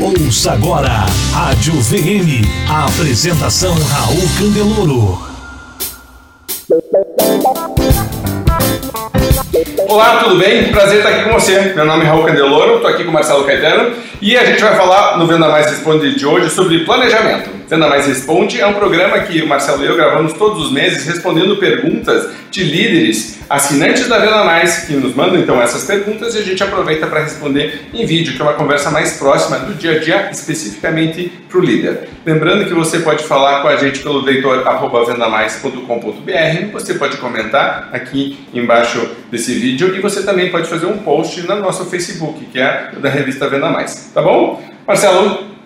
Ouça agora Rádio VM. A apresentação Raul Candeloro. Olá, tudo bem? Prazer estar aqui com você. Meu nome é Raul Candeloro, estou aqui com o Marcelo Caetano e a gente vai falar no Venda Mais Responde de hoje sobre planejamento. Venda Mais Responde é um programa que o Marcelo e eu gravamos todos os meses respondendo perguntas de líderes assinantes da Venda Mais que nos mandam então essas perguntas e a gente aproveita para responder em vídeo, que é uma conversa mais próxima do dia a dia, especificamente para o líder. Lembrando que você pode falar com a gente pelo leitor@vendamais.com.br, você pode comentar aqui embaixo desse vídeo e você também pode fazer um post no nosso Facebook, que é da revista Venda Mais. Tá bom? Marcelo,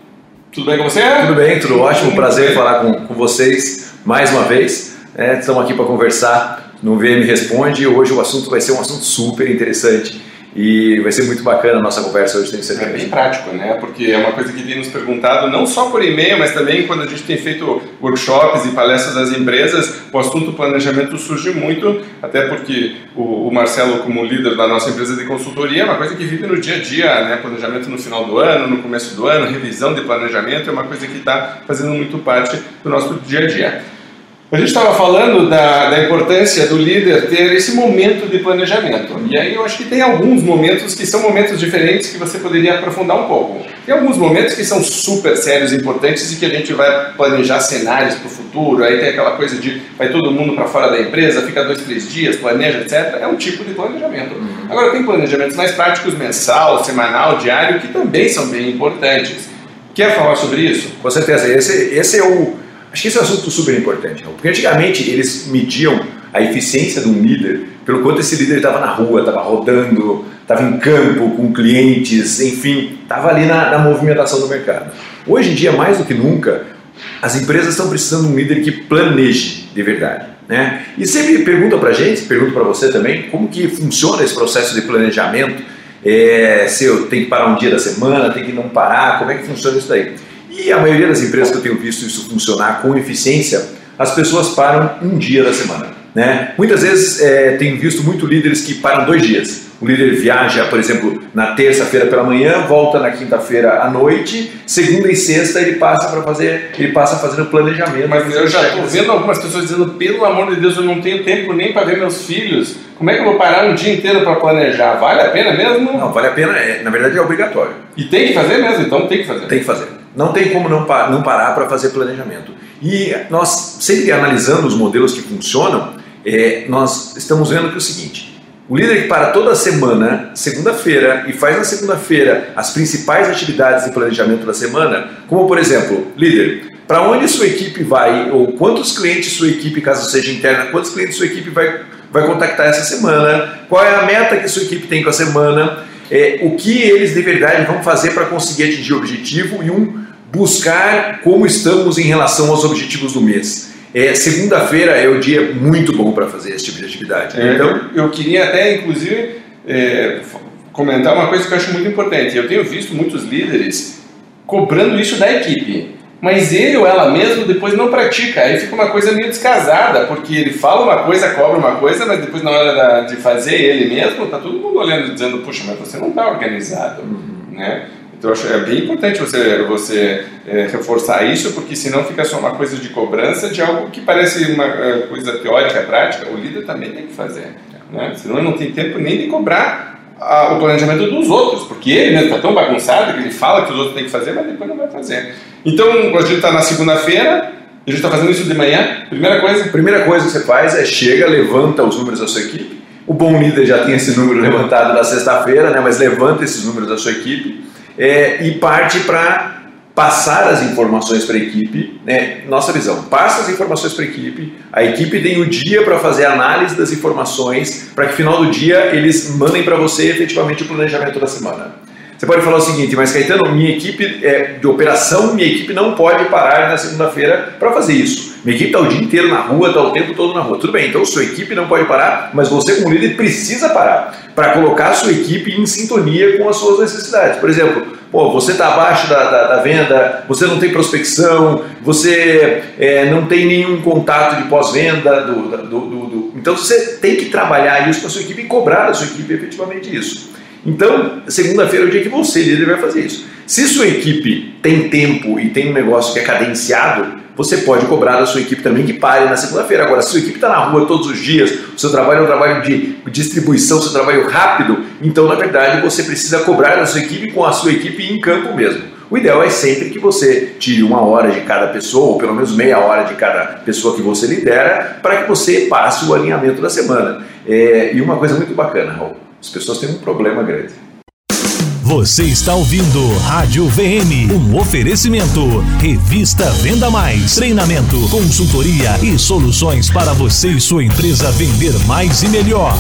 tudo bem com você? Tudo bem, tudo ótimo. Prazer falar com, com vocês mais uma vez. É, estamos aqui para conversar no VM Responde. Hoje o assunto vai ser um assunto super interessante e vai ser muito bacana a nossa conversa hoje, tenho certeza. É bem prático, né? Porque é uma coisa que tem nos perguntado, não só por e-mail, mas também quando a gente tem feito workshops e palestras das empresas, o assunto planejamento surge muito, até porque o, Marcelo, como líder da nossa empresa de consultoria, é uma coisa que vive no dia a dia, né? Planejamento no final do ano, no começo do ano, revisão de planejamento, é uma coisa que está fazendo muito parte do nosso dia a dia. A gente estava falando da, da, importância do líder ter esse momento de planejamento. E aí eu acho que tem alguns momentos que são momentos diferentes que você poderia aprofundar um pouco. Tem alguns momentos que são super sérios, importantes e que a gente vai planejar cenários para o futuro. Aí tem aquela coisa de vai todo mundo para fora da empresa, fica dois, três dias, planeja, etc. É um tipo de planejamento. Uhum. Agora tem planejamentos mais práticos, mensal, semanal, diário, que também são bem importantes. Quer falar sobre isso? Com certeza. Esse, esse é o Acho que esse é um assunto super importante, porque antigamente eles mediam a eficiência de um líder pelo quanto esse líder estava na rua, estava rodando, estava em campo com clientes, enfim, estava ali na, na, movimentação do mercado. Hoje em dia, mais do que nunca, as empresas estão precisando de um líder que planeje de verdade. Né? E sempre pergunta para a gente, pergunta para você também, como que funciona esse processo de planejamento, é, se eu tenho que parar um dia da semana, tem que não parar, como é que funciona isso daí? E a maioria das empresas que eu tenho visto isso funcionar com eficiência, as pessoas param um dia da semana. Né? Muitas vezes é, tenho visto muito líderes que param dois dias. O líder viaja, por exemplo, na terça-feira pela manhã, volta na quinta-feira à noite, segunda e sexta ele passa para fazer, ele passa fazendo planejamento. Mas eu já estou vendo algumas pessoas dizendo, pelo amor de Deus, eu não tenho tempo nem para ver meus filhos. Como é que eu vou parar um dia inteiro para planejar? Vale a pena mesmo? Não, vale a pena, é, na verdade é obrigatório. E tem que fazer mesmo, então tem que fazer. Tem que fazer. Não tem como não, não parar para fazer planejamento. E nós, sempre analisando os modelos que funcionam, é, nós estamos vendo que é o seguinte: o líder que para toda semana, segunda-feira, e faz na segunda-feira as principais atividades de planejamento da semana, como por exemplo, líder, para onde sua equipe vai, ou quantos clientes sua equipe, caso seja interna, quantos clientes sua equipe vai, vai contactar essa semana, qual é a meta que sua equipe tem com a semana, é, o que eles de verdade vão fazer para conseguir atingir o objetivo e um buscar como estamos em relação aos objetivos do mês. É, Segunda-feira é o dia muito bom para fazer esse tipo de atividade. É, então, eu, eu, queria até, inclusive, é, comentar uma coisa que eu acho muito importante. Eu tenho visto muitos líderes cobrando isso da equipe, mas ele ou ela mesmo depois não pratica. Aí fica uma coisa meio descasada, porque ele fala uma coisa, cobra uma coisa, mas depois na hora de fazer ele mesmo, tá todo mundo olhando e dizendo, puxa, mas você não está organizado, uhum. né? Então, eu acho é bem importante você, você é, reforçar isso, porque senão fica só uma coisa de cobrança de algo que parece uma é, coisa teórica, prática. O líder também tem que fazer. Né? Senão ele não tem tempo nem de cobrar a, o planejamento dos outros, porque ele mesmo está tão bagunçado que ele fala que os outros têm que fazer, mas depois não vai fazer. Então, a gente está na segunda-feira, a gente está fazendo isso de manhã. Primeira coisa? Primeira coisa que você faz é chega, levanta os números da sua equipe. O bom líder já tem esse número levantado na sexta-feira, né? mas levanta esses números da sua equipe é, e parte para passar as informações para a equipe, né? nossa visão, passa as informações para a equipe, a equipe tem o dia para fazer a análise das informações, para que no final do dia eles mandem para você efetivamente o planejamento da semana. Você pode falar o seguinte, mas Caetano, minha equipe é, de operação, minha equipe não pode parar na segunda-feira para fazer isso. Minha equipe está o dia inteiro na rua, está o tempo todo na rua. Tudo bem, então sua equipe não pode parar, mas você como líder precisa parar para colocar a sua equipe em sintonia com as suas necessidades. Por exemplo, pô, você está abaixo da, da, da, venda, você não tem prospecção, você é, não tem nenhum contato de pós-venda, do, do, do, do, então você tem que trabalhar isso com a sua equipe e cobrar da sua equipe efetivamente isso. Então, segunda-feira é o dia que você, líder, vai fazer isso. Se sua equipe tem tempo e tem um negócio que é cadenciado, você pode cobrar da sua equipe também que pare na segunda-feira. Agora, se sua equipe está na rua todos os dias, o seu trabalho é um trabalho de distribuição, seu trabalho rápido, então, na verdade, você precisa cobrar da sua equipe com a sua equipe em campo mesmo. O ideal é sempre que você tire uma hora de cada pessoa, ou pelo menos meia hora de cada pessoa que você lidera, para que você passe o alinhamento da semana. É, e uma coisa muito bacana, Raul, as pessoas têm um problema grande. Você está ouvindo Rádio VM, um oferecimento. Revista Venda Mais, treinamento, consultoria e soluções para você e sua empresa vender mais e melhor.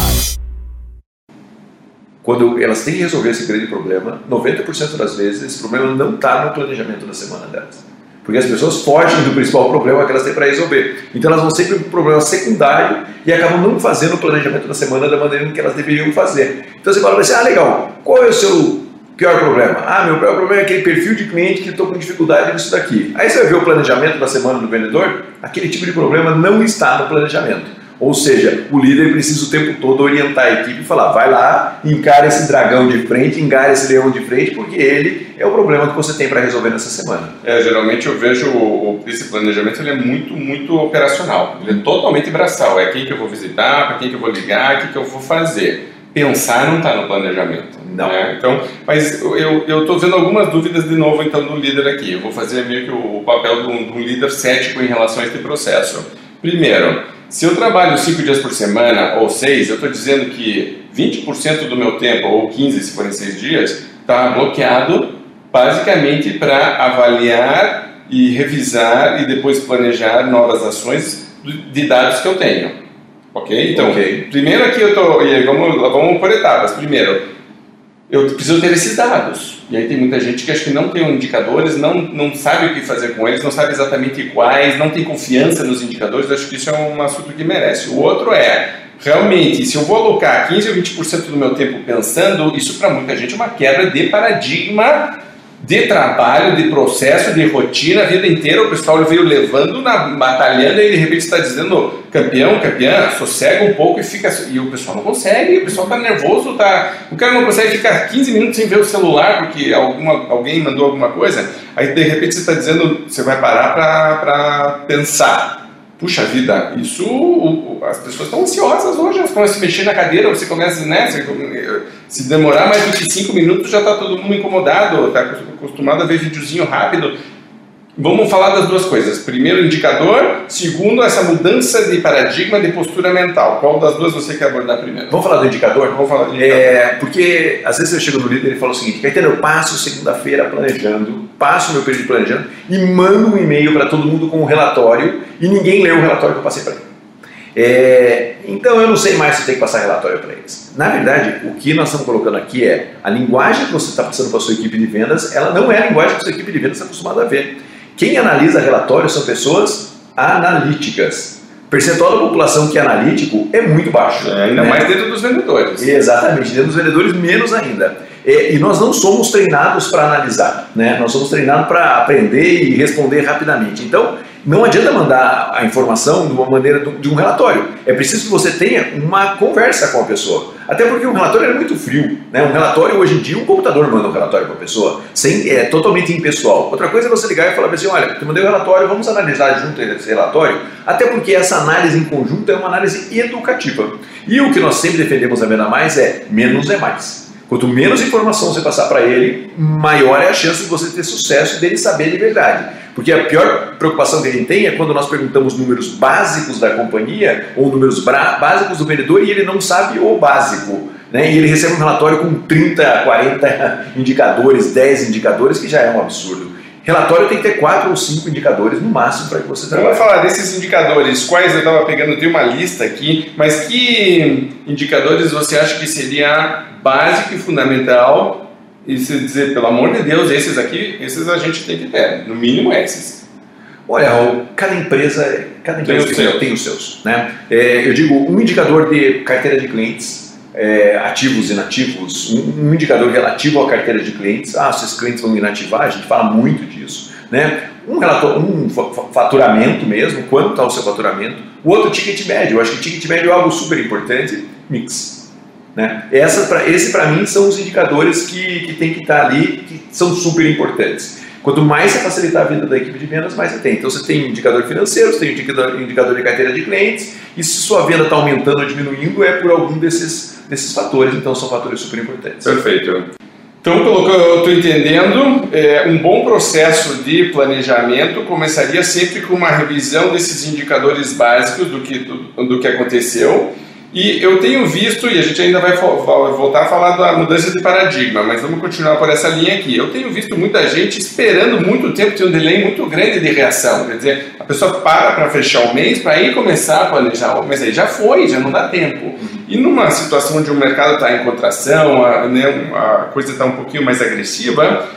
Quando elas têm que resolver esse grande problema, 90% das vezes esse problema não está no planejamento da semana delas. Porque as pessoas fogem do principal problema que elas têm para resolver. Então elas vão sempre para um problema secundário e acabam não fazendo o planejamento da semana da maneira que elas deveriam fazer. Então você fala assim: ah, legal, qual é o seu pior problema? Ah, meu pior problema é aquele perfil de cliente que estou com dificuldade nisso daqui. Aí você vai ver o planejamento da semana do vendedor, aquele tipo de problema não está no planejamento. Ou seja, o líder precisa o tempo todo orientar a equipe e falar: vai lá, encara esse dragão de frente, encara esse leão de frente, porque ele é o problema que você tem para resolver nessa semana. É, geralmente eu vejo o, esse planejamento ele é muito, muito operacional. Ele é totalmente braçal. É quem que eu vou visitar, para quem que eu vou ligar, o que, que eu vou fazer. Pensar não está no planejamento. Não. Né? Então, mas eu estou vendo algumas dúvidas de novo então do líder aqui. Eu vou fazer meio que o, papel de um, de um líder cético em relação a este processo. Primeiro, se eu trabalho 5 dias por semana ou 6, eu estou dizendo que 20% do meu tempo, ou 15 se forem 6 dias, está bloqueado basicamente para avaliar e revisar e depois planejar novas ações de dados que eu tenho. Ok? Então, okay. primeiro aqui eu estou. Vamos, vamos por etapas. Primeiro, eu preciso ter esses dados. E aí tem muita gente que acha que não tem indicadores, não, não sabe o que fazer com eles, não sabe exatamente quais, não tem confiança nos indicadores. Acho que isso é um assunto que merece. O outro é, realmente, se eu vou alocar 15 ou 20% do meu tempo pensando, isso para muita gente é uma quebra de paradigma de trabalho, de processo, de rotina, a vida inteira o pessoal veio levando, na, batalhando e de repente está dizendo campeão, campeã, sossega um pouco e fica. E o pessoal não consegue, o pessoal está nervoso, tá, o cara não consegue ficar 15 minutos sem ver o celular porque alguma, alguém mandou alguma coisa, aí de repente você está dizendo, você vai parar para pensar puxa vida, isso as pessoas estão ansiosas hoje, elas começam a se mexer na cadeira, você começa, né, se demorar mais do que cinco minutos já está todo mundo incomodado, está acostumado a ver videozinho rápido. Vamos falar das duas coisas. Primeiro, indicador. Segundo, essa mudança de paradigma de postura mental. Qual das duas você quer abordar primeiro? Vamos falar do indicador? Vamos falar do indicador. É, porque às vezes eu chego no líder e falo o seguinte: Caetano, eu passo segunda-feira planejando, passo meu período planejando e mando um e-mail para todo mundo com um relatório e ninguém lê o relatório que eu passei para ele. É, então eu não sei mais se tem que passar relatório para eles. Na verdade, o que nós estamos colocando aqui é a linguagem que você está passando para a sua equipe de vendas, ela não é a linguagem que a sua equipe de vendas está acostumada a ver. Quem analisa relatórios são pessoas analíticas. O percentual da população que é analítico é muito baixo. É, ainda né? mais dentro dos vendedores. Exatamente, dentro dos vendedores menos ainda. E, e nós não somos treinados para analisar, né? nós somos treinados para aprender e responder rapidamente. Então, não adianta mandar a informação de uma maneira de um relatório. É preciso que você tenha uma conversa com a pessoa. Até porque um relatório é muito frio. Né? Um relatório, hoje em dia, um computador manda um relatório para a pessoa, sem, é totalmente impessoal. Outra coisa é você ligar e falar assim: olha, eu mandei um relatório, vamos analisar junto esse relatório. Até porque essa análise em conjunto é uma análise educativa. E o que nós sempre defendemos a Venda Mais é menos é mais. Quanto menos informação você passar para ele, maior é a chance de você ter sucesso e dele saber de verdade. Porque a pior preocupação que ele tem é quando nós perguntamos números básicos da companhia ou números básicos do vendedor e ele não sabe o básico. Né? E ele recebe um relatório com 30, 40 indicadores, 10 indicadores, que já é um absurdo. Relatório tem que ter quatro ou cinco indicadores no máximo para que você trabalhe. Vamos falar desses indicadores. Quais eu estava pegando, tem uma lista aqui, mas que indicadores você acha que seria básico e fundamental? E se dizer, pelo amor de Deus, esses aqui, esses a gente tem que ter, no mínimo esses. Olha, cada empresa, cada empresa tem, tem, tem os seus. Né? É, eu digo, um indicador de carteira de clientes é, ativos e inativos, um, um, indicador relativo à carteira de clientes. Ah, se clientes vão inativar, a gente fala muito disso. Né? Um, relator, um faturamento mesmo, quanto está o seu faturamento. O outro, ticket médio. Eu acho que ticket médio é algo super importante. Mix. Né? Essa, pra, esse, para mim, são os indicadores que, que tem que estar tá ali, que são super importantes. Quanto mais você facilitar a vida da equipe de vendas, mais você tem. Então você tem indicador financeiro, você tem indicador, indicador de carteira de clientes, e se sua venda está aumentando ou diminuindo, é por algum desses, desses fatores. Então são fatores super importantes. Perfeito. Então, pelo que eu estou entendendo, é, um bom processo de planejamento começaria sempre com uma revisão desses indicadores básicos do que, do, do que aconteceu e eu tenho visto, e a gente ainda vai voltar a falar da mudança de paradigma, mas vamos continuar por essa linha aqui. Eu tenho visto muita gente esperando muito tempo, tem um delay muito grande de reação. Quer dizer, a pessoa para para fechar o mês para ir começar a planejar. Mas aí já foi, já não dá tempo. E numa situação onde o mercado está em contração, a, né, a coisa está um pouquinho mais agressiva,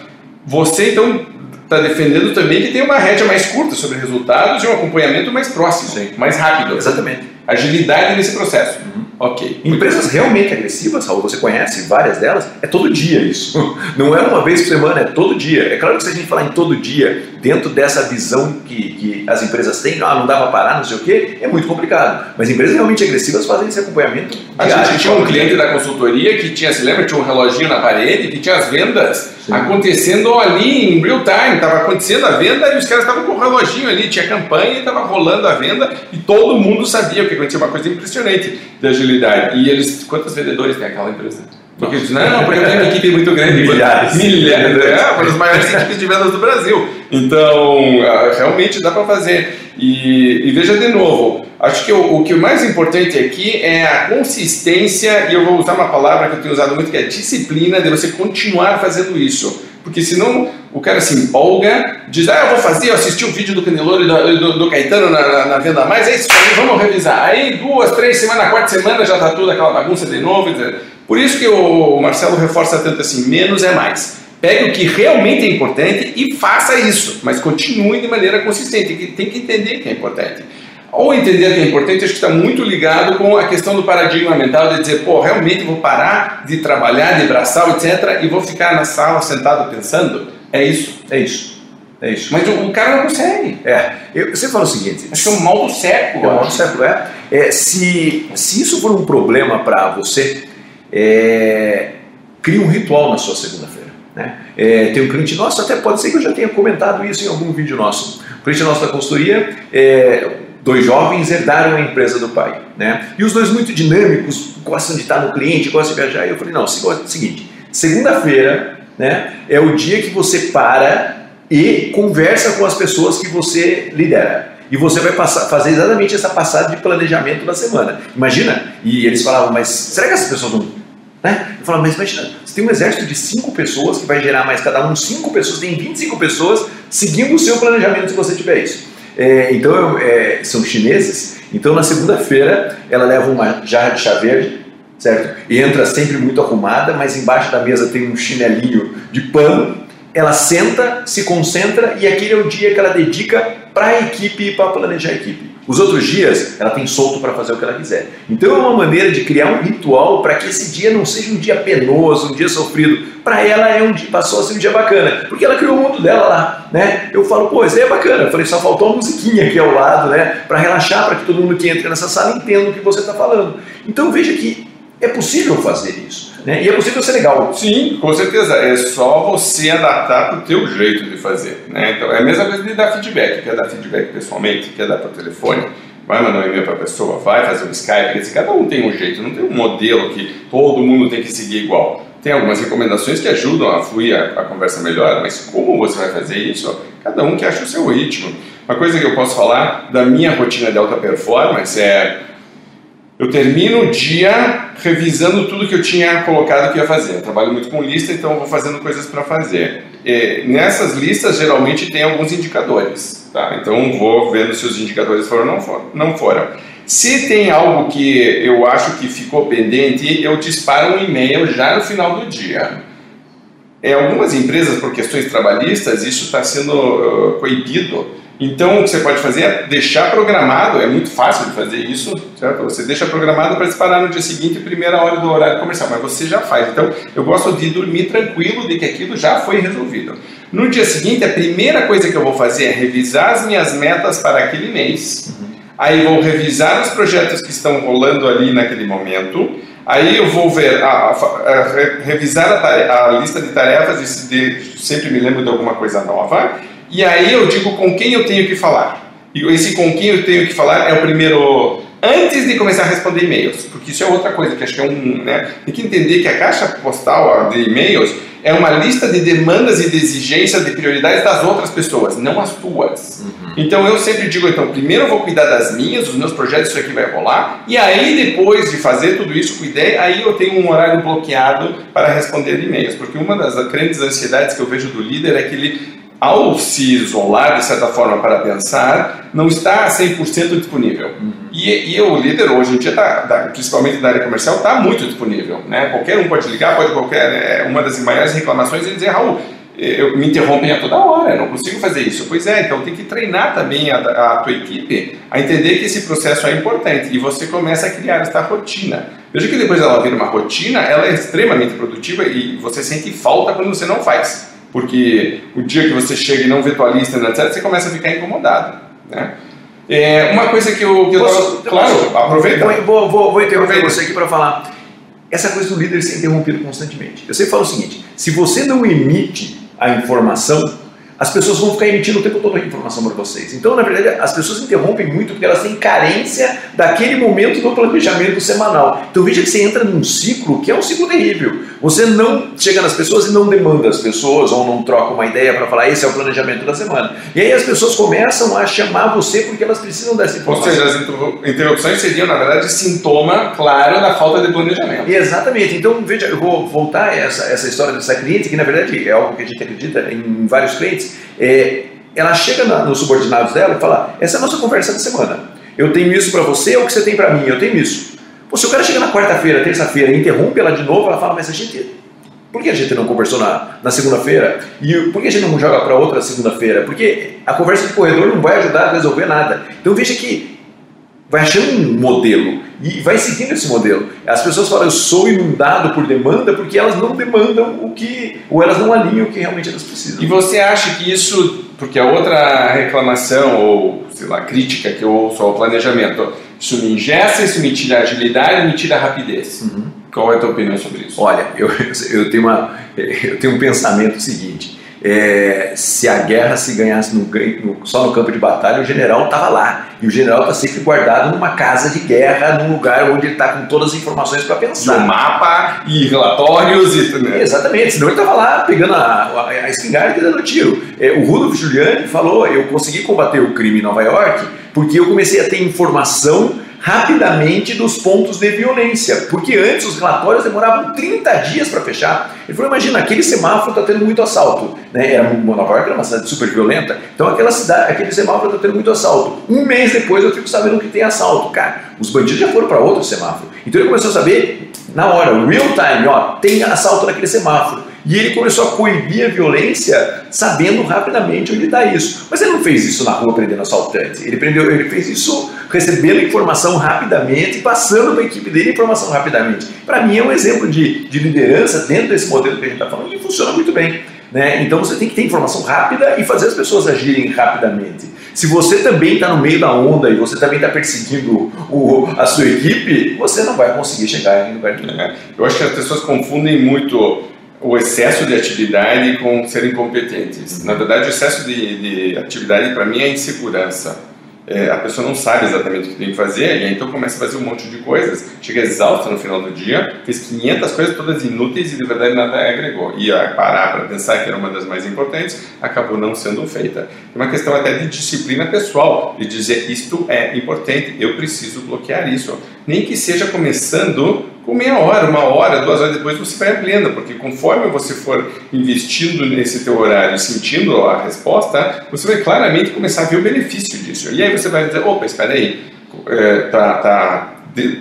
você então está defendendo também que tem uma rédea mais curta sobre resultados e um acompanhamento mais próximo, Sim. mais rápido. Exatamente agilidade nesse processo. Uhum. Ok. Empresas realmente agressivas, Raul, você conhece várias delas, é todo dia isso. Não é uma vez por semana, é todo dia. É claro que se a gente falar em todo dia, dentro dessa visão que, que as empresas têm, ah, não dá para parar, não sei o quê, é muito complicado. Mas empresas realmente agressivas fazem esse acompanhamento. A gente tinha um cliente da consultoria que tinha, se lembra, tinha um reloginho na parede, que tinha as vendas Acontecendo ali em real time, estava acontecendo a venda e os caras estavam com o reloginho ali, tinha campanha e estava rolando a venda e todo mundo sabia o que acontecia, uma coisa impressionante da agilidade. E eles, quantos vendedores tem aquela empresa? Porque eles não, porque eu tenho uma equipe muito grande. Milhares. Milhares, é, uma das maiores equipes de vendas do Brasil. Então, ah, realmente dá para fazer. E, e, veja de novo, acho que o, o que o mais importante aqui é a consistência, e eu vou usar uma palavra que eu tenho usado muito, que é disciplina, de você continuar fazendo isso. Porque senão o cara se empolga, diz, ah, eu vou fazer, eu assisti o um vídeo do Caneloro e do, do, do, Caetano na, na, na, Venda Mais, é isso aí, vamos revisar. Aí duas, três semanas, quarta semana já está tudo aquela bagunça de novo. Por isso que o Marcelo reforça tanto assim, menos é mais. Pegue o que realmente é importante e faça isso, mas continue de maneira consistente, tem que entender que é importante. Ou entender que é importante, acho que está muito ligado com a questão do paradigma mental de dizer, pô, realmente vou parar de trabalhar, de braçal, etc., e vou ficar na sala sentado pensando. É isso, é isso. É isso. Mas o, o cara não consegue. É. Eu, você fala o seguinte: acho que é um mal do século. É um mal do século, é. é se, se isso for um problema para você, é, crie um ritual na sua segunda-feira. Né? É, tem um cliente nosso, até pode ser que eu já tenha comentado isso em algum vídeo nosso. O cliente nosso da consultoria, é, dois jovens herdaram a empresa do pai, né? E os dois muito dinâmicos, gostam de estar no cliente, gostam de viajar. E eu falei, não, seguinte, segunda-feira, né, é o dia que você para e conversa com as pessoas que você lidera. E você vai passar, fazer exatamente essa passada de planejamento da semana. Imagina, e eles falavam, mas será que essas pessoas não. Né? Eu falava, mas imagina, você tem um exército de cinco pessoas que vai gerar mais cada um, cinco pessoas, tem 25 pessoas seguindo o seu planejamento se você tiver isso. É, então, é, são chineses. Então, na segunda-feira, ela leva uma jarra de chá verde, certo? E entra sempre muito arrumada, mas embaixo da mesa tem um chinelinho de pano. Ela senta, se concentra e aquele é o dia que ela dedica para a equipe e para planejar a equipe. Os outros dias, ela tem solto para fazer o que ela quiser. Então é uma maneira de criar um ritual para que esse dia não seja um dia penoso, um dia sofrido. Para ela é um dia, passou a ser um dia bacana, porque ela criou o mundo dela lá, né? Eu falo, pô, isso aí é bacana. Eu falei, só faltou uma musiquinha aqui ao lado, né? Para relaxar, para que todo mundo que entra nessa sala entenda o que você está falando. Então veja que é possível fazer isso. Né? E é possível ser legal. Sim, com certeza. É só você adaptar para o teu jeito de fazer. Né? Então, é a mesma coisa de dar feedback. Quer dar feedback pessoalmente, quer dar por telefone, vai mandar um e-mail para a pessoa, vai fazer um Skype. Dizer, cada um tem um jeito, não tem um modelo que todo mundo tem que seguir igual. Tem algumas recomendações que ajudam a fluir a, a conversa melhor, mas como você vai fazer isso? Cada um que acha o seu ritmo. Uma coisa que eu posso falar da minha rotina de alta performance é eu termino o dia revisando tudo que eu tinha colocado que ia fazer. Eu trabalho muito com lista, então vou fazendo coisas para fazer. E nessas listas, geralmente, tem alguns indicadores. Tá? Então, vou vendo se os indicadores foram ou não foram. Não foram. Se tem algo que eu acho que ficou pendente, eu disparo um e-mail já no final do dia. Em algumas empresas, por questões trabalhistas, isso está sendo uh, coibido então, o que você pode fazer é deixar programado, é muito fácil de fazer isso, certo? Você deixa programado para disparar no dia seguinte, primeira hora do horário comercial, mas você já faz. Então, eu gosto de dormir tranquilo de que aquilo já foi resolvido. No dia seguinte, a primeira coisa que eu vou fazer é revisar as minhas metas para aquele mês, aí vou revisar os projetos que estão rolando ali naquele momento, Aí eu vou ver, a, a, a, revisar a, lista de tarefas e de, sempre me lembro de alguma coisa nova. E aí eu digo com quem eu tenho que falar. E esse com quem eu tenho que falar é o primeiro antes de começar a responder e-mails, porque isso é outra coisa que acho que é um, né? Tem que entender que a caixa postal de e-mails é uma lista de demandas e de exigências de prioridades das outras pessoas, não as tuas. Uhum. Então eu sempre digo, então, primeiro eu vou cuidar das minhas, dos meus projetos, isso aqui vai rolar, e aí depois de fazer tudo isso, cuidei, aí eu tenho um horário bloqueado para responder e-mails, porque uma das grandes ansiedades que eu vejo do líder é que ele ao se isolar, de certa forma, para pensar, não está 100% disponível. Uhum. E, e, o líder hoje em dia, tá, principalmente da área comercial, está muito disponível. Né? Qualquer um pode ligar, pode qualquer. É, uma das maiores reclamações é dizer, Raul, eu, me interrompem a toda hora, não consigo fazer isso. Pois é, então tem que treinar também a, a tua equipe a entender que esse processo é importante e você começa a criar essa rotina. Veja que depois ela vira uma rotina, ela é extremamente produtiva e você sente falta quando você não faz. Porque o dia que você chega e não vê tua lista, etc., você começa a ficar incomodado. Né? É, uma coisa que eu, que eu Posso, tava, claro, posso, aproveita. Vou, vou, vou interromper você aqui para falar. Essa coisa do líder ser interrompido constantemente. Eu sempre falo o seguinte: se você não emite a informação, as pessoas vão ficar emitindo o tempo todo a informação para vocês. Então, na verdade, as pessoas interrompem muito porque elas têm carência daquele momento do planejamento semanal. Então, veja que você entra num ciclo que é um ciclo terrível. Você não chega nas pessoas e não demanda as pessoas ou não troca uma ideia para falar esse é o planejamento da semana. E aí as pessoas começam a chamar você porque elas precisam dessa informação. Ou seja, as interrupções seriam, na verdade, sintoma claro da falta de planejamento. Exatamente. Então, veja, eu vou voltar a essa, essa história dessa cliente, que na verdade é algo que a gente acredita em vários clientes. É, ela chega na, nos subordinados dela e fala: essa é a nossa conversa da semana. Eu tenho isso para você, é o que você tem para mim, eu tenho isso. Pô, se o cara chega na quarta-feira, terça-feira interrompe ela de novo, ela fala, mas a gente. Por que a gente não conversou na, na segunda-feira? E por que a gente não joga para outra segunda-feira? Porque a conversa de corredor não vai ajudar a resolver nada. Então veja que vai achando um modelo e vai seguindo esse modelo. As pessoas falam, eu sou inundado por demanda porque elas não demandam o que, ou elas não alinham o que realmente elas precisam. E você acha que isso, porque a outra reclamação ou, sei lá, crítica que eu ouço ao planejamento, isso me ingessa, isso me tira agilidade, me tira rapidez. Uhum. Qual é a tua opinião sobre isso? Olha, eu, eu, tenho, uma, eu tenho um pensamento seguinte. É, se a guerra se ganhasse no, no, só no campo de batalha, o general estava lá. E o general está sempre guardado numa casa de guerra, num lugar onde ele está com todas as informações para pensar. E mapa e relatórios. E, né? Exatamente, senão ele estava lá pegando a, a, a espingarda e dando tiro. É, o Rudolf Giuliani falou: eu consegui combater o crime em Nova York porque eu comecei a ter informação rapidamente dos pontos de violência, porque antes os relatórios demoravam 30 dias para fechar. Ele falou: imagina, aquele semáforo está tendo muito assalto. Né? Era Nova York era uma cidade super violenta, então aquela cidade, aquele semáforo está tendo muito assalto. Um mês depois eu fico sabendo que tem assalto. Cara, os bandidos já foram para outro semáforo. Então ele começou a saber na hora, real time, ó, tem assalto naquele semáforo. E ele começou a coibir a violência, sabendo rapidamente onde está isso. Mas ele não fez isso na rua prendendo assaltantes. Ele, prendeu, ele fez isso recebendo informação rapidamente e passando para a equipe dele informação rapidamente. Para mim é um exemplo de, de liderança dentro desse modelo que a gente está falando que funciona muito bem. Né? Então você tem que ter informação rápida e fazer as pessoas agirem rapidamente. Se você também está no meio da onda e você também está perseguindo o, a sua equipe, você não vai conseguir chegar em lugar nenhum. É, eu acho que as pessoas confundem muito o excesso de atividade com ser incompetentes. Na verdade, o excesso de, de atividade para mim é insegurança. É, a pessoa não sabe exatamente o que tem que fazer e aí então começa a fazer um monte de coisas, chega exausta no final do dia, fez 500 coisas todas inúteis e de verdade nada agregou. E a parar para pensar que era uma das mais importantes, acabou não sendo feita. É uma questão até de disciplina pessoal, de dizer isto é importante, eu preciso bloquear isso. Nem que seja começando com meia hora, uma hora, duas horas depois você vai ampliando, porque conforme você for investindo nesse teu horário, sentindo a resposta, você vai claramente começar a ver o benefício disso. E aí você vai dizer, opa, espera aí, é, tá, tá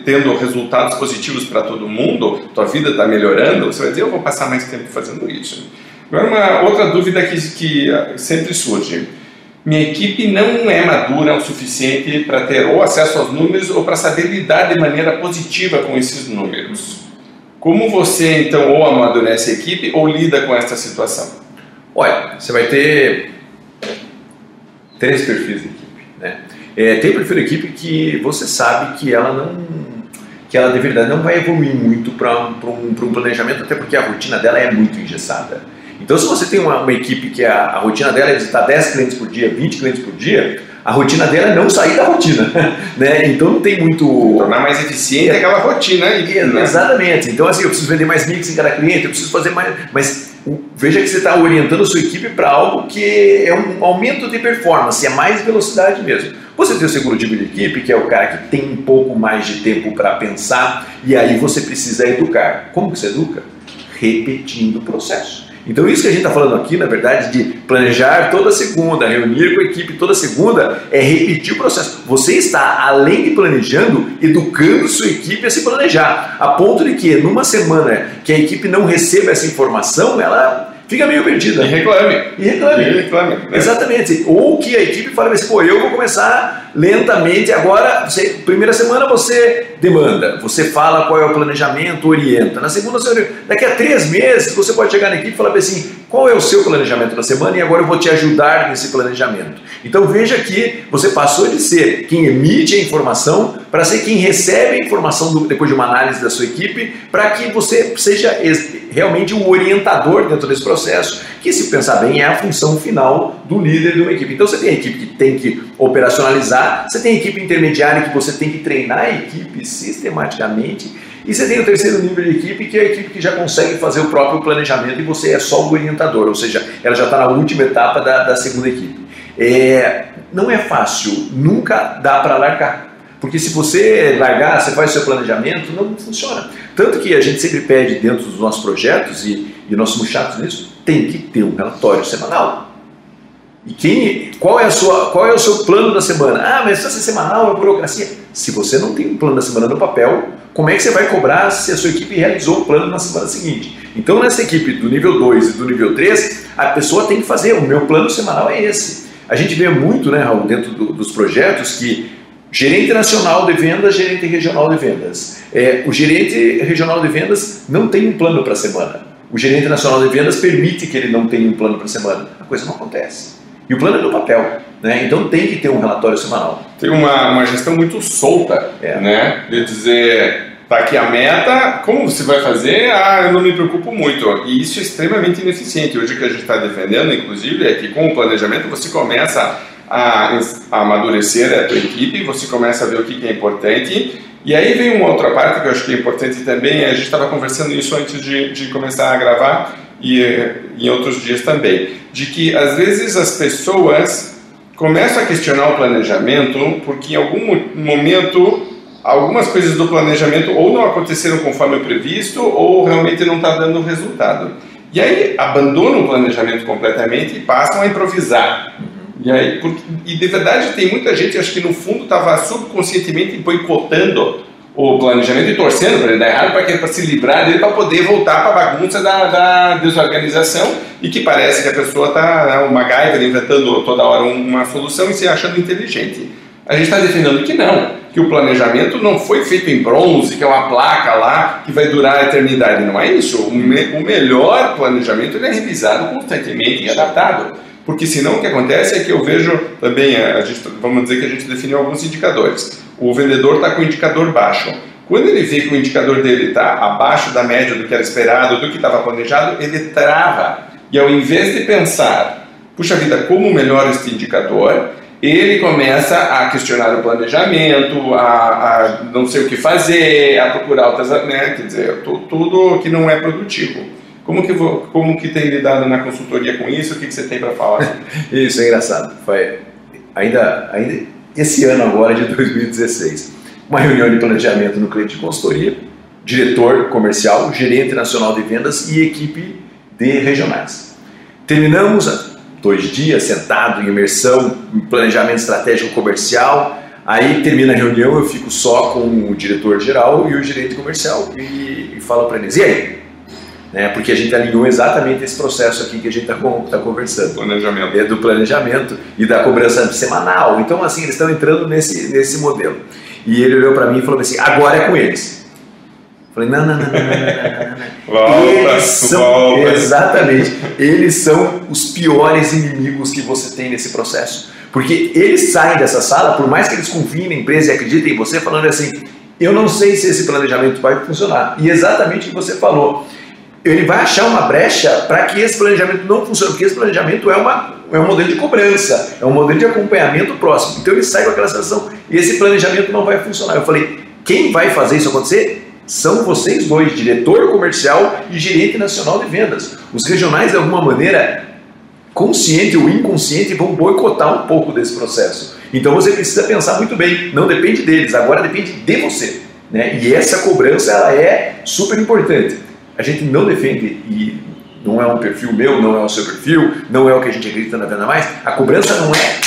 tendo resultados positivos para todo mundo, tua vida está melhorando, você vai dizer, eu vou passar mais tempo fazendo isso. Agora, uma outra dúvida que, que sempre surge minha equipe não é madura o suficiente para ter ou acesso aos números ou para saber lidar de maneira positiva com esses números. Como você então ou amadurece a equipe ou lida com essa situação? Olha, você vai ter três perfis de equipe. Né? É, tem perfil de equipe que você sabe que ela não que ela de verdade não vai evoluir muito para um, um, um planejamento, até porque a rotina dela é muito engessada. Então, se você tem uma, uma equipe que a, a, rotina dela é visitar 10 clientes por dia, 20 clientes por dia, a rotina dela é não sair da rotina. Né? Então, não tem muito. Tornar mais eficiente é. aquela rotina. Aí, né? Exatamente. Então, assim, eu preciso vender mais mix em cada cliente, eu preciso fazer mais. Mas veja que você está orientando a sua equipe para algo que é um aumento de performance, é mais velocidade mesmo. Você tem o seguro de equipe, que é o cara que tem um pouco mais de tempo para pensar, e aí você precisa educar. Como que você educa? Repetindo o processo. Então, isso que a gente está falando aqui, na verdade, de planejar toda segunda, reunir com a equipe toda segunda, é repetir o processo. Você está, além de planejando, educando sua equipe a se planejar, a ponto de que, numa semana que a equipe não receba essa informação, ela fica meio perdida. E reclame. E reclame. E reclame. Né? Exatamente. Ou que a equipe fale assim, pô, eu vou começar lentamente, agora, você, primeira semana você demanda, você fala qual é o planejamento, orienta. Na segunda semana, daqui a três meses, você pode chegar na equipe e falar assim, qual é o seu planejamento da semana e agora eu vou te ajudar nesse planejamento. Então veja que você passou de ser quem emite a informação para ser quem recebe a informação do, depois de uma análise da sua equipe, para que você seja realmente o orientador dentro desse processo, que se pensar bem é a função final do líder de uma equipe. Então você tem a equipe que tem que operacionalizar, você tem a equipe intermediária que você tem que treinar a equipe sistematicamente e você tem o terceiro nível de equipe, que é a equipe que já consegue fazer o próprio planejamento e você é só o orientador, ou seja, ela já está na última etapa da, da segunda equipe. É, não é fácil, nunca dá para largar. Porque se você largar, você faz o seu planejamento, não funciona. Tanto que a gente sempre pede dentro dos nossos projetos, e, e nós somos chatos nisso, tem que ter um relatório semanal. E quem, qual, é a sua, qual é o seu plano da semana? Ah, mas se é semanal é burocracia. Se você não tem um plano da semana no papel, como é que você vai cobrar se a sua equipe realizou o plano na semana seguinte? Então, nessa equipe do nível 2 e do nível 3, a pessoa tem que fazer, o meu plano semanal é esse. A gente vê muito, né, Raul, dentro do, dos projetos que gerente nacional de vendas, gerente regional de vendas. É, o gerente regional de vendas não tem um plano para a semana. O gerente nacional de vendas permite que ele não tenha um plano para a semana. A coisa não acontece. E o plano é no papel. Né? Então tem que ter um relatório semanal. Tem uma, uma gestão muito solta, é. né? de dizer, tá aqui a meta, como você vai fazer? Ah, eu não me preocupo muito. E isso é extremamente ineficiente. Hoje o que a gente está defendendo, inclusive, é que com o planejamento você começa a, a amadurecer a tua equipe, você começa a ver o que, é importante. E aí vem uma outra parte que eu acho que é importante também, a gente estava conversando isso antes de, de começar a gravar, e em outros dias também, de que às vezes as pessoas começam a questionar o planejamento porque em algum momento algumas coisas do planejamento ou não aconteceram conforme previsto ou realmente não está dando resultado. E aí abandonam o planejamento completamente e passam a improvisar. E, aí, porque, e de verdade tem muita gente, acho que no fundo estava subconscientemente boicotando o planejamento e torcendo para ele dar errado para se livrar dele para poder voltar para a bagunça da, da, desorganização e que parece que a pessoa está né, uma MacGyver inventando toda hora uma solução e se achando inteligente. A gente está defendendo que não, que o planejamento não foi feito em bronze, que é uma placa lá que vai durar a eternidade. Não é isso. O, me, o melhor planejamento é revisado constantemente e adaptado. Porque senão o que acontece é que eu vejo também, a gente, vamos dizer que a gente definiu alguns indicadores o vendedor está com o indicador baixo. Quando ele vê que o indicador dele está abaixo da média do que era esperado, do que estava planejado, ele trava. E ao invés de pensar, puxa vida, como melhora este indicador, ele começa a questionar o planejamento, a, a não sei o que fazer, a procurar outras, né, quer dizer, tudo que não é produtivo. Como que, como que tem lidado na consultoria com isso? O que, que você tem para falar? isso é engraçado. Foi ainda, ainda esse ano agora de 2016. Uma reunião de planejamento no cliente de consultoria, diretor comercial, gerente nacional de vendas e equipe de regionais. Terminamos dois dias sentado em imersão, em planejamento estratégico comercial. Aí termina a reunião, eu fico só com o diretor geral e o gerente comercial e, e falo para eles: e aí, né? porque a gente alinhou exatamente esse processo aqui que a gente está tá conversando. Planejamento. É, do planejamento e da cobrança semanal. Então, assim, eles estão entrando nesse, nesse modelo. E ele olhou para mim e falou assim: agora é com eles. Falei, não, não, não, não, não, não, não. Volta, eles são, volta. Exatamente. Eles são os piores inimigos que você tem nesse processo. Porque eles saem dessa sala, por mais que eles confiem na empresa e acreditem em você, falando assim, eu não sei se esse planejamento vai funcionar. E exatamente o que você falou. Ele vai achar uma brecha para que esse planejamento não funcione, porque esse planejamento é, uma, é um modelo de cobrança, é um modelo de acompanhamento próximo. Então ele sai com aquela sensação, e esse planejamento não vai funcionar. Eu falei, quem vai fazer isso acontecer? São vocês dois, diretor comercial e gerente nacional de vendas. Os regionais, de alguma maneira, consciente ou inconsciente, vão boicotar um pouco desse processo. Então você precisa pensar muito bem, não depende deles, agora depende de você. Né? E essa cobrança ela é super importante. A gente não defende, e não é um perfil meu, não é o seu perfil, não é o que a gente acredita na Venda Mais, a cobrança não é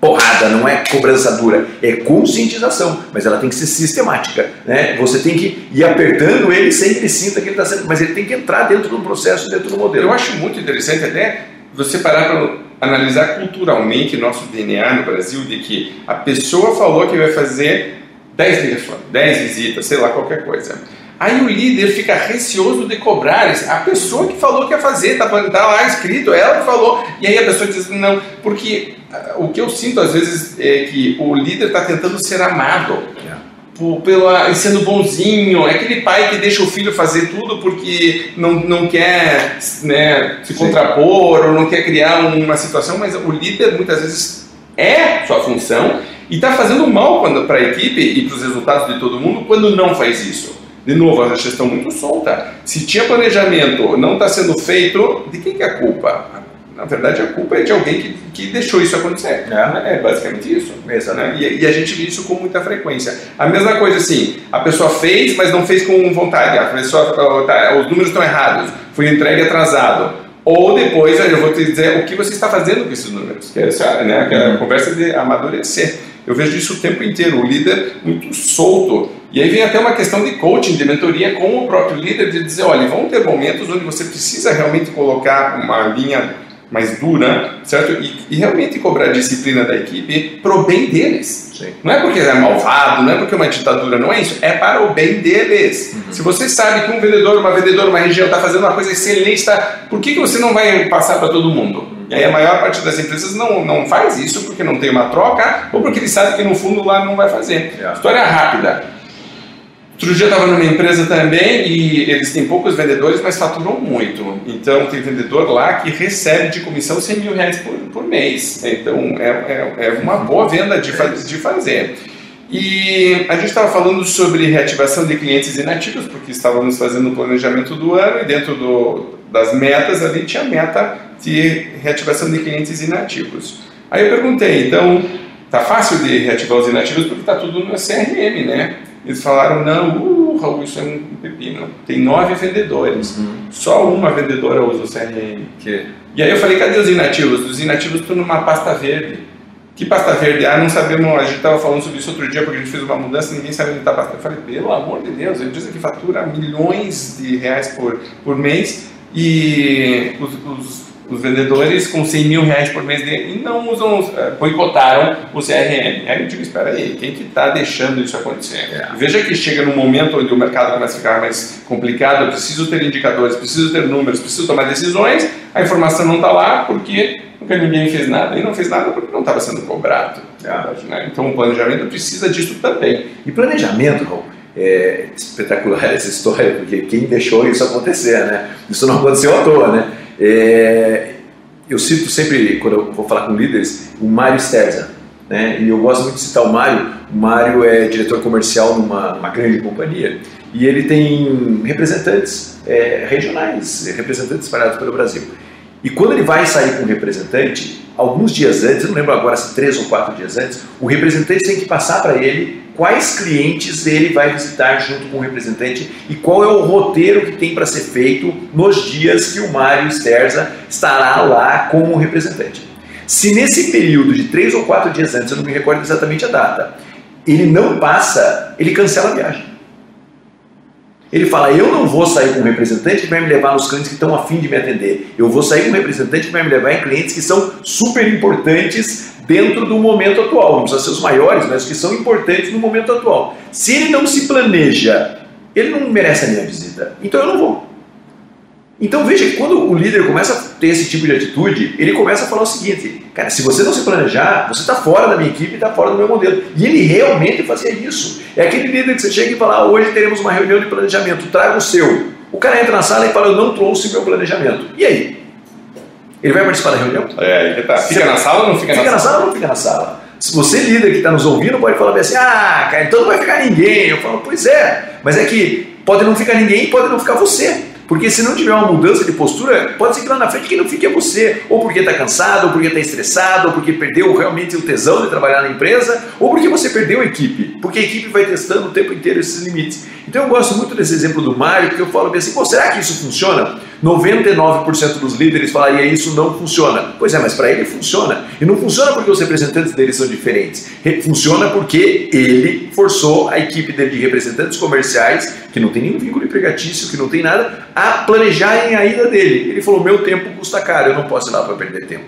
porrada, não é cobrança dura, é conscientização, mas ela tem que ser sistemática. Né? Você tem que ir apertando ele sem que ele sinta que ele está sendo, mas ele tem que entrar dentro do processo, dentro do modelo. Eu acho muito interessante até você parar para analisar culturalmente nosso DNA no Brasil de que a pessoa falou que vai fazer 10 ligações, 10 visitas, sei lá, qualquer coisa. Aí o líder fica receoso de cobrar. A pessoa que falou que ia fazer, tá, tá lá escrito, ela que falou, e aí a pessoa diz não, porque ah, o que eu sinto às vezes é que o líder está tentando ser amado. Yeah. pela, sendo bonzinho, é aquele pai que deixa o filho fazer tudo porque não, não quer né, se contrapor ou não quer criar uma situação, mas o líder muitas vezes é sua função e está fazendo mal para a equipe e para os resultados de todo mundo quando não faz isso. De novo, a gestão muito solta. Se tinha planejamento, não está sendo feito, de quem que é a culpa? Na verdade, a culpa é de alguém que, que deixou isso acontecer. É, é basicamente isso. Né? E, e, a gente vê isso com muita frequência. A mesma coisa assim, a pessoa fez, mas não fez com vontade. A pessoa, tá, os números estão errados, foi entregue atrasado. Ou depois eu vou te dizer o que você está fazendo com esses números. Que é, essa, né, que é a uhum. conversa de amadurecer. Eu vejo isso o tempo inteiro, o líder muito solto. E aí vem até uma questão de coaching, de mentoria com o próprio líder, de dizer, olha, vão ter momentos onde você precisa realmente colocar uma linha mais dura, certo? E, e, realmente cobrar a disciplina da equipe pro bem deles. Sim. Não é porque é malvado, não é porque é uma ditadura, não é isso. É para o bem deles. Uhum. Se você sabe que um vendedor, uma vendedora, uma região está fazendo uma coisa excelente, tá, por que, que você não vai passar para todo mundo? E aí a maior parte das empresas não, não faz isso porque não tem uma troca ou porque eles sabem que no fundo lá não vai fazer. É. História rápida. Outro dia eu estava numa empresa também e eles têm poucos vendedores, mas faturam muito. Então tem vendedor lá que recebe de comissão 100 mil reais por, por mês. Então é, é, é uma boa venda de, de fazer. E a gente estava falando sobre reativação de clientes inativos, porque estávamos fazendo o planejamento do ano e dentro do, das metas ali tinha a meta de reativação de clientes inativos. Aí eu perguntei, então, tá fácil de reativar os inativos porque está tudo no CRM, né? Eles falaram, não, uh, Raul, isso é um pepino. Tem nove vendedores. Uhum. Só uma vendedora usa o CRM. Que? E aí eu falei, cadê os inativos? Os inativos estão numa pasta verde. Que pasta verde? Ah, não sabemos, a gente estava falando sobre isso outro dia porque a gente fez uma mudança ninguém sabe onde está a pasta. Eu falei, pelo amor de Deus, ele diz que fatura milhões de reais por, por mês e os, os os vendedores com 100 mil reais por mês e não usam, uh, boicotaram o CRM. Aí eu digo, espera aí, quem que está deixando isso acontecer? É. Veja que chega num momento onde o mercado começa a ficar mais complicado, eu preciso ter indicadores, preciso ter números, preciso tomar decisões, a informação não está lá porque nunca ninguém fez nada. E não fez nada porque não estava sendo cobrado. É. Né? Então o planejamento precisa disso também. E planejamento, Raul, é espetacular essa história, porque quem deixou isso acontecer, né? Isso não aconteceu à toa, né? É, eu cito sempre, quando eu vou falar com líderes, o Mário Sterza. Né? E eu gosto muito de citar o Mário. O Mário é diretor comercial numa, grande companhia e ele tem representantes é, regionais, representantes espalhados pelo Brasil. E quando ele vai sair com um representante, alguns dias antes, eu não lembro agora se três ou quatro dias antes, o representante tem que passar para ele quais clientes ele vai visitar junto com o representante e qual é o roteiro que tem para ser feito nos dias que o Mário Sterza estará lá como representante. Se nesse período de três ou quatro dias antes, eu não me recordo exatamente a data, ele não passa, ele cancela a viagem. Ele fala: Eu não vou sair com um representante que vai me levar nos clientes que estão afim de me atender. Eu vou sair com um representante que vai me levar em clientes que são super importantes dentro do momento atual. Não precisa ser os maiores, mas que são importantes no momento atual. Se ele não se planeja, ele não merece a minha visita. Então eu não vou. Então veja que quando o líder começa a ter esse tipo de atitude, ele começa a falar o seguinte: cara, se você não se planejar, você está fora da minha equipe, está fora do meu modelo. E ele realmente fazia isso. É aquele líder que você chega e fala: ah, hoje teremos uma reunião de planejamento, traga o seu. O cara entra na sala e fala: eu não trouxe meu planejamento. E aí? Ele vai participar da reunião? É, tá. Fica na sala ou não fica, fica na sala? Fica na sala ou não fica na sala? Se você, líder que está nos ouvindo, pode falar assim: ah, cara, então não vai ficar ninguém. Eu falo: pois é, mas é que pode não ficar ninguém, pode não ficar você. Porque se não tiver uma mudança de postura, pode ser que lá na frente quem não fique é você. Ou porque está cansado, ou porque está estressado, ou porque perdeu realmente o tesão de trabalhar na empresa, ou porque você perdeu a equipe. Porque a equipe vai testando o tempo inteiro esses limites. Então eu gosto muito desse exemplo do Mário, porque eu falo assim, Pô, será que isso funciona? 99% dos líderes falaria isso não funciona. Pois é, mas para ele funciona. E não funciona porque os representantes dele são diferentes. Funciona porque ele forçou a equipe dele de representantes comerciais, que não tem nenhum vínculo empregatício, que não tem nada, a planejarem a ida dele. Ele falou: meu tempo custa caro, eu não posso ir lá para perder tempo.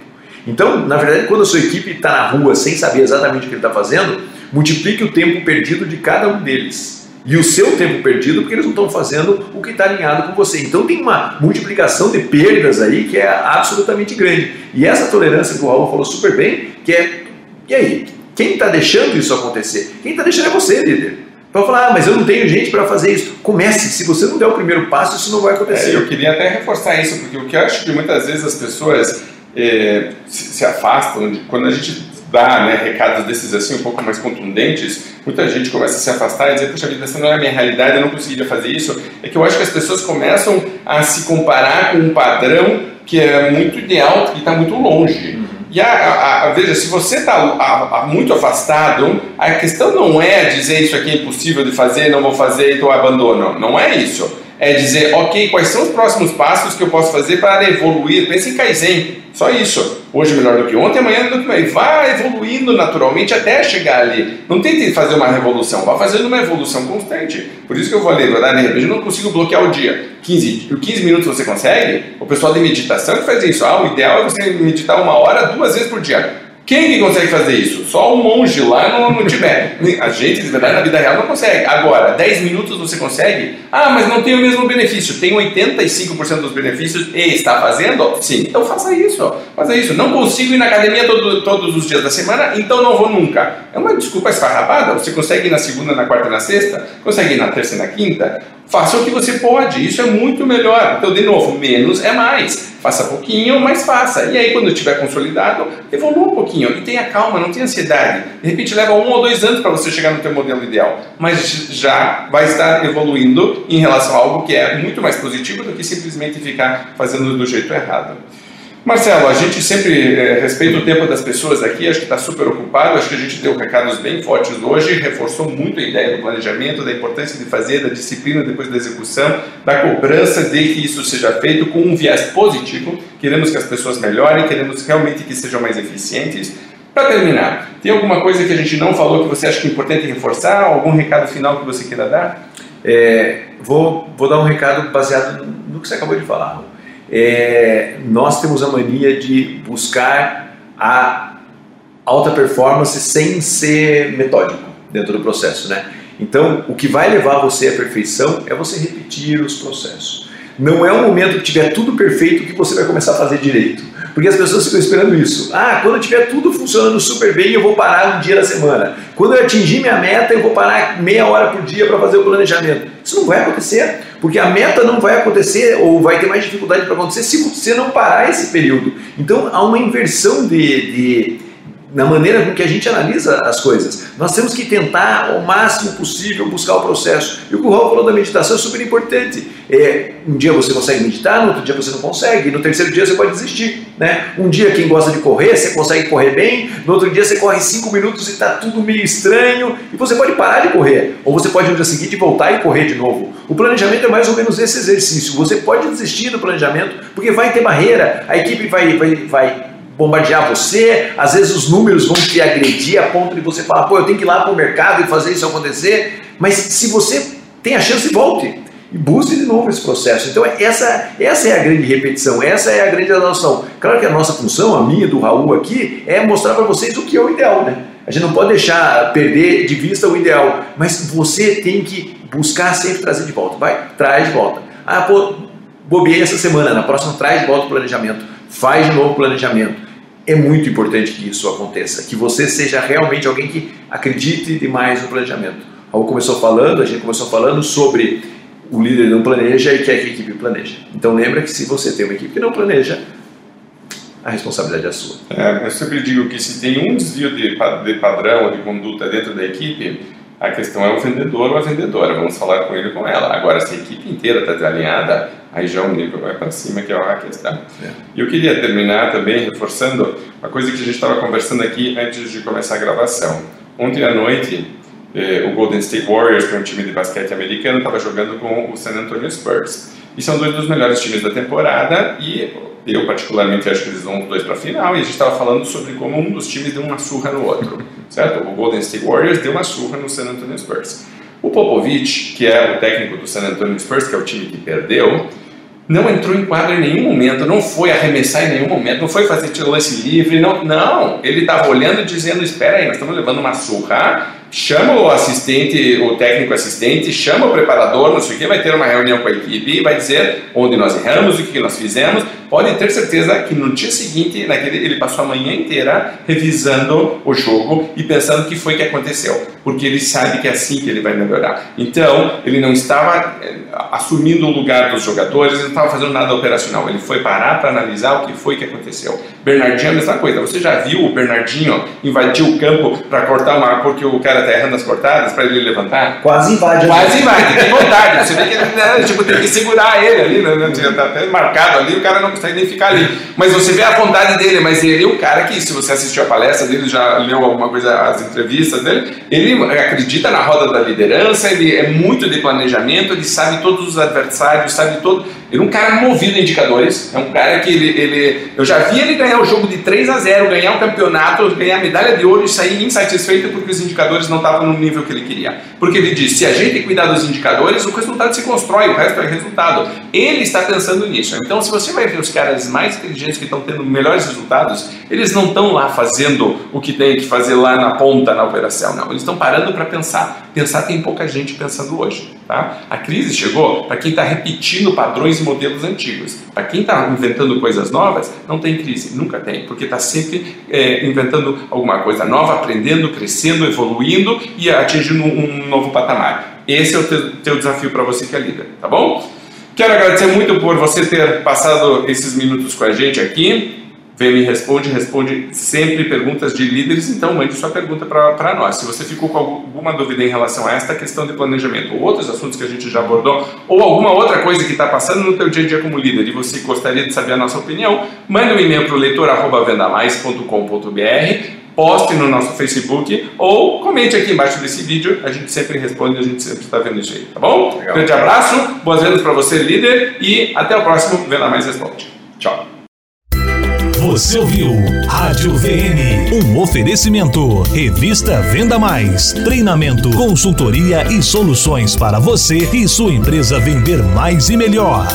Então, na verdade, quando a sua equipe está na rua sem saber exatamente o que ele está fazendo, multiplique o tempo perdido de cada um deles e o seu tempo perdido porque eles não estão fazendo o que está alinhado com você. Então tem uma multiplicação de perdas aí que é absolutamente grande. E essa tolerância que o Raul falou super bem, que é, e aí, quem está deixando isso acontecer? Quem está deixando é você, líder. Para falar, ah, mas eu não tenho gente para fazer isso. Comece, se você não der o primeiro passo, isso não vai acontecer. É, eu queria até reforçar isso, porque o que eu acho que muitas vezes as pessoas é, se, se, afastam, de, quando a gente dá né, recados desses assim um pouco mais contundentes, muita gente começa a se afastar e dizer, puxa vida, essa não é a minha realidade, eu não conseguiria fazer isso. É que eu acho que as pessoas começam a se comparar com um padrão que é muito ideal e está muito longe. Uhum. E a, a, a, veja, se você está muito afastado, a questão não é dizer isso aqui é impossível de fazer, não vou fazer, então abandono. Não é isso. É dizer, ok, quais são os próximos passos que eu posso fazer para evoluir? Pense em Kaizen. Só isso. Hoje melhor do que ontem, amanhã do que mais. Vá evoluindo naturalmente até chegar ali. Não tente fazer uma revolução, vá fazendo uma evolução constante. Por isso que eu vou ler, né? Eu não consigo bloquear o dia. 15, 15 minutos você consegue? O pessoal de meditação que faz isso. Ah, o ideal é você meditar uma hora duas vezes por dia. Quem que consegue fazer isso? Só um monge lá no, no Tibete. A gente, de verdade, na vida real não consegue. Agora, 10 minutos você consegue? Ah, mas não tem o mesmo benefício. Tem 85% dos benefícios e está fazendo? Sim. Então faça isso. Faça isso. Não consigo ir na academia todo, todos os dias da semana, então não vou nunca. É uma desculpa esfarrapada. Você consegue ir na segunda, na quarta e na sexta? Consegue ir na terça e na quinta? Faça o que você pode, isso é muito melhor. Então, de novo, menos é mais. Faça pouquinho, mas faça. E aí, quando estiver consolidado, evolua um pouquinho. E tenha calma, não tenha ansiedade. De repente, leva um ou dois anos para você chegar no teu modelo ideal. Mas já vai estar evoluindo em relação a algo que é muito mais positivo do que simplesmente ficar fazendo do jeito errado. Marcelo, a gente sempre é, respeita o tempo das pessoas aqui, acho que está super ocupado, acho que a gente deu recados bem fortes hoje, reforçou muito a ideia do planejamento, da importância de fazer, da disciplina depois da execução, da cobrança de que isso seja feito com um viés positivo, queremos que as pessoas melhorem, queremos realmente que sejam mais eficientes. Para terminar, tem alguma coisa que a gente não falou que você acha que é importante reforçar, algum recado final que você queira dar? É, vou, vou dar um recado baseado no que você acabou de falar é, nós temos a mania de buscar a alta performance sem ser metódico dentro do processo, né? Então, o que vai levar você à perfeição é você repetir os processos. Não é o momento que tiver tudo perfeito que você vai começar a fazer direito. Porque as pessoas ficam esperando isso. Ah, quando tiver tudo funcionando super bem, eu vou parar um dia da semana. Quando eu atingir minha meta, eu vou parar meia hora por dia para fazer o planejamento. Isso não vai acontecer, porque a meta não vai acontecer ou vai ter mais dificuldade para acontecer se você não parar esse período. Então há uma inversão de, de na maneira com que a gente analisa as coisas. Nós temos que tentar, ao máximo possível, buscar o processo. E o que o Raul falou da meditação é super importante. É, um dia você consegue meditar, no outro dia você não consegue, no terceiro dia você pode desistir. Né? Um dia, quem gosta de correr, você consegue correr bem, no outro dia você corre cinco minutos e está tudo meio estranho, e você pode parar de correr. Ou você pode no dia seguinte voltar e correr de novo. O planejamento é mais ou menos esse exercício. Você pode desistir do planejamento, porque vai ter barreira, a equipe vai, vai, vai bombardear você, às vezes os números vão te agredir a ponto de você falar, pô, eu tenho que ir lá para o mercado e fazer isso acontecer. Mas se você tem a chance, volte e busque de novo esse processo. Então, essa, essa é a grande repetição, essa é a grande adoção. Claro que a nossa função, a minha, do Raul aqui, é mostrar para vocês o que é o ideal, né? A gente não pode deixar perder de vista o ideal, mas você tem que buscar sempre trazer de volta. Vai, traz de volta. Ah, pô, bobeei essa semana, na próxima traz de volta o planejamento, faz de novo o planejamento. É muito importante que isso aconteça, que você seja realmente alguém que acredite demais no planejamento. Raul começou falando, a gente começou falando sobre o líder não planeja e quer que a equipe planeje. Então lembra que se você tem uma equipe que não planeja, a responsabilidade é sua. É, eu sempre digo que se tem um desvio de, de padrão de conduta dentro da equipe, a questão é o vendedor ou a vendedora. Vamos falar com ele ou com ela. Agora, se a equipe inteira está desalinhada, aí já o nível vai para cima, que é a questão. É. E eu queria terminar também reforçando uma coisa que a gente estava conversando aqui antes de começar a gravação. Ontem à noite, eh, o Golden State Warriors, que é um time de basquete americano, estava jogando com o San Antonio Spurs. E são dois dos melhores times da temporada e eu particularmente acho que eles vão os dois para a final e a gente estava falando sobre como um dos times deu uma surra no outro, certo? O Golden State Warriors deu uma surra no San Antonio Spurs. O Popovich, que é o técnico do San Antonio Spurs, que é o time que perdeu, não entrou em quadro em nenhum momento, não foi arremessar em nenhum momento, não foi fazer lance livre, não, não. Ele estava olhando e dizendo: Espera aí, nós estamos levando uma surra chama o assistente, o técnico assistente, chama o preparador, não sei o que, vai ter uma reunião com a equipe e vai dizer onde nós erramos, o que nós fizemos. Pode ter certeza que no dia seguinte, naquele, ele passou a manhã inteira revisando o jogo e pensando o que foi que aconteceu, porque ele sabe que é assim que ele vai melhorar. Então, ele não estava eh, assumindo o lugar dos jogadores, ele não estava fazendo nada operacional, ele foi parar para analisar o que foi que aconteceu. Bernardinho é a mesma coisa, você já viu o Bernardinho invadir o campo para cortar uma, porque o cara está errando as cortadas para ele levantar? Quase invade. Quase invade, tem vontade. Você vê que né, tipo, tem que segurar ele ali, né? né tá até marcado ali, o cara não consegue nem ficar ali. Mas você vê a vontade dele, mas ele é um cara que, se você assistiu a palestra dele, já leu alguma coisa, as entrevistas dele, ele acredita na roda da liderança, ele é muito de planejamento, ele sabe todos os adversários, sabe todo. Ele é um cara movido a indicadores, é um cara que ele, ele. Eu já vi ele ganhar o jogo de 3 a 0 ganhar o campeonato, ganhar a medalha de ouro e sair insatisfeito porque os indicadores não estavam no nível que ele queria. Porque ele disse: se a gente cuidar dos indicadores, o resultado se constrói, o resto é resultado. Ele está pensando nisso. Então, se você vai ver os caras mais inteligentes que estão tendo melhores resultados, eles não estão lá fazendo o que tem que fazer lá na ponta na operação, não. Eles estão parando para pensar. Pensar tem pouca gente pensando hoje. Tá? A crise chegou para quem está repetindo padrões e modelos antigos. Para quem está inventando coisas novas, não tem crise, nunca tem, porque está sempre é, inventando alguma coisa nova, aprendendo, crescendo, evoluindo e atingindo um, novo patamar. Esse é o teu, teu desafio para você que é líder, tá bom? Quero agradecer muito por você ter passado esses minutos com a gente aqui. Vem me responde, responde sempre perguntas de líderes, então mande sua pergunta para nós. Se você ficou com alguma dúvida em relação a esta questão de planejamento, ou outros assuntos que a gente já abordou, ou alguma outra coisa que está passando no teu dia a dia como líder e você gostaria de saber a nossa opinião, mande um e-mail para o leitor.vendamais.com.br, poste no nosso Facebook ou comente aqui embaixo desse vídeo, a gente sempre responde, a gente sempre está vendo isso aí, tá bom? Legal. Grande abraço, boas vendas para você líder e até o próximo Venda Mais Responde. Tchau! Você ouviu Rádio VN, um oferecimento. Revista Venda Mais. Treinamento, consultoria e soluções para você e sua empresa vender mais e melhor.